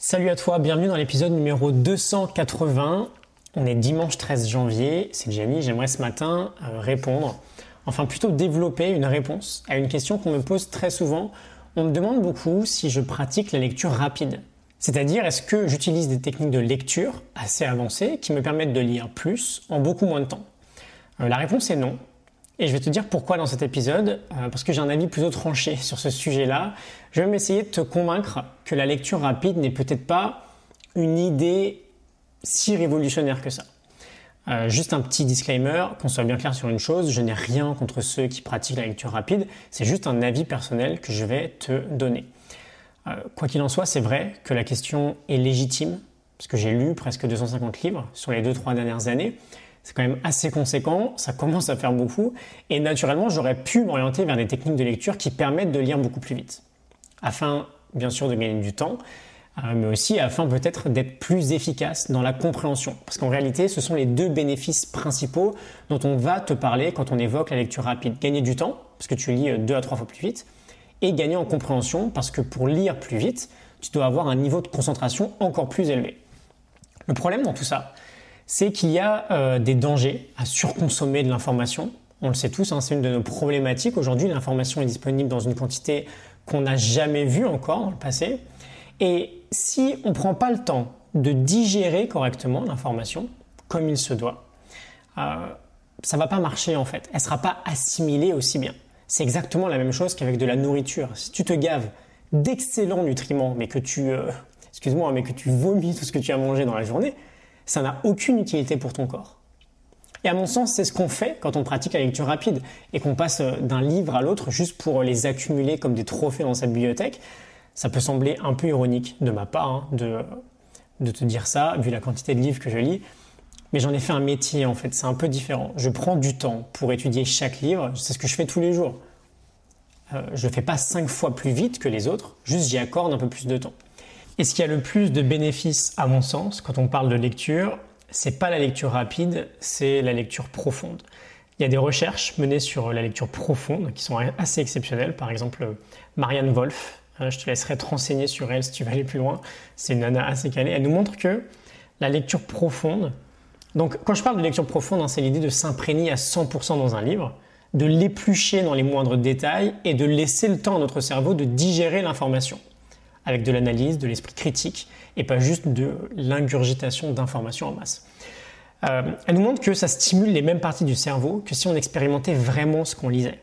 Salut à toi, bienvenue dans l'épisode numéro 280. On est dimanche 13 janvier, c'est Jamie, j'aimerais ce matin euh, répondre, enfin plutôt développer une réponse à une question qu'on me pose très souvent. On me demande beaucoup si je pratique la lecture rapide. C'est-à-dire, est-ce que j'utilise des techniques de lecture assez avancées qui me permettent de lire plus en beaucoup moins de temps? Euh, La réponse est non. Et je vais te dire pourquoi dans cet épisode, euh, parce que j'ai un avis plutôt tranché sur ce sujet-là. Je vais m'essayer de te convaincre que la lecture rapide n'est peut-être pas une idée si révolutionnaire que ça. Euh, juste un petit disclaimer, qu'on soit bien clair sur une chose, je n'ai rien contre ceux qui pratiquent la lecture rapide, c'est juste un avis personnel que je vais te donner. Euh, quoi qu'il en soit, c'est vrai que la question est légitime, parce que j'ai lu presque 250 livres sur les 2-3 dernières années, c'est quand même assez conséquent, ça commence à faire beaucoup, et naturellement j'aurais pu m'orienter vers des techniques de lecture qui permettent de lire beaucoup plus vite, afin bien sûr de gagner du temps, euh, mais aussi afin peut-être d'être plus efficace dans la compréhension, parce qu'en réalité ce sont les deux bénéfices principaux dont on va te parler quand on évoque la lecture rapide. Gagner du temps, parce que tu lis deux à trois fois plus vite, et gagner en compréhension, parce que pour lire plus vite, tu dois avoir un niveau de concentration encore plus élevé. Le problème dans tout ça, c'est qu'il y a euh, des dangers à surconsommer de l'information. On le sait tous, hein, c'est une de nos problématiques. Aujourd'hui, l'information est disponible dans une quantité qu'on n'a jamais vue encore dans le passé. Et si on ne prend pas le temps de digérer correctement l'information, comme il se doit, euh, ça ne va pas marcher en fait. Elle ne sera pas assimilée aussi bien. C'est exactement la même chose qu'avec de la nourriture. Si tu te gaves d'excellents nutriments, mais que tu, euh, excuse-moi, mais que tu vomis tout ce que tu as mangé dans la journée, ça n'a aucune utilité pour ton corps. Et à mon sens, c'est ce qu'on fait quand on pratique la lecture rapide et qu'on passe euh, d'un livre à l'autre juste pour les accumuler comme des trophées dans sa bibliothèque. Ça peut sembler un peu ironique de ma part hein, de, te dire ça, vu la quantité de livres que je lis. Mais j'en ai fait un métier en fait, c'est un peu différent. Je prends du temps pour étudier chaque livre, c'est ce que je fais tous les jours. Euh, je ne fais pas cinq fois plus vite que les autres, juste j'y accorde un peu plus de temps. Et ce qui a le plus de bénéfices, à mon sens, quand on parle de lecture, c'est pas la lecture rapide, c'est la lecture profonde. Il y a des recherches menées sur la lecture profonde qui sont assez exceptionnelles. Par exemple, Marianne Wolf, hein, je te laisserai te renseigner sur elle si tu veux aller plus loin. C'est une nana assez calée. Elle nous montre que la lecture profonde, donc quand je parle de lecture profonde, hein, c'est l'idée de s'imprégner à 100% dans un livre, de l'éplucher dans les moindres détails et de laisser le temps à notre cerveau de digérer l'information avec de l'analyse, de l'esprit critique, et pas juste de l'ingurgitation d'informations en masse. Euh, elle nous montre que ça stimule les mêmes parties du cerveau que si on expérimentait vraiment ce qu'on lisait.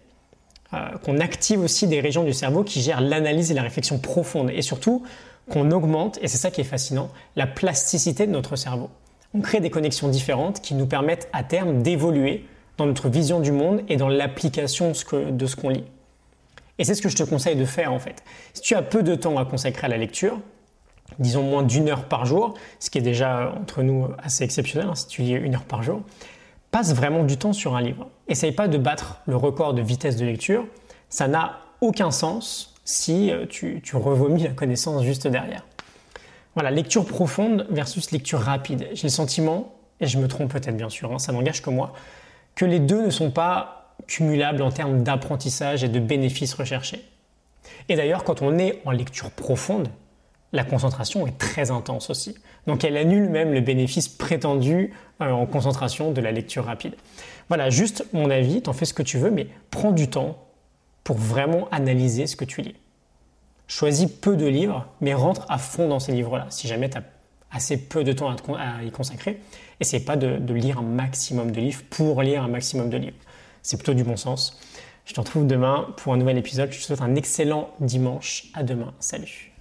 Euh, qu'on active aussi des régions du cerveau qui gèrent l'analyse et la réflexion profonde, et surtout qu'on augmente, et c'est ça qui est fascinant, la plasticité de notre cerveau. On crée des connexions différentes qui nous permettent à terme d'évoluer dans notre vision du monde et dans l'application de ce qu'on lit. Et c'est ce que je te conseille de faire en fait. Si tu as peu de temps à consacrer à la lecture, disons moins d'une heure par jour, ce qui est déjà entre nous assez exceptionnel hein, si tu lis une heure par jour, passe vraiment du temps sur un livre. Essaye pas de battre le record de vitesse de lecture, ça n'a aucun sens si euh, tu, revomis la connaissance juste derrière. Voilà, lecture profonde versus lecture rapide. J'ai le sentiment, et je me trompe peut-être bien sûr, hein, ça n'engage que moi, que les deux ne sont pas cumulable en termes d'apprentissage et de bénéfices recherchés. Et d'ailleurs, quand on est en lecture profonde, la concentration est très intense aussi. Donc elle annule même le bénéfice prétendu euh, en concentration de la lecture rapide. Voilà, juste mon avis, t'en fais ce que tu veux, mais prends du temps pour vraiment analyser ce que tu lis. Choisis peu de livres, mais rentre à fond dans ces livres-là. Si jamais tu as assez peu de temps à, y consacrer, essaie pas de lire un maximum de livres pour lire un maximum de livres c'est plutôt du bon sens. Je te retrouve demain pour un nouvel épisode. Je te souhaite un excellent dimanche. À demain. Salut.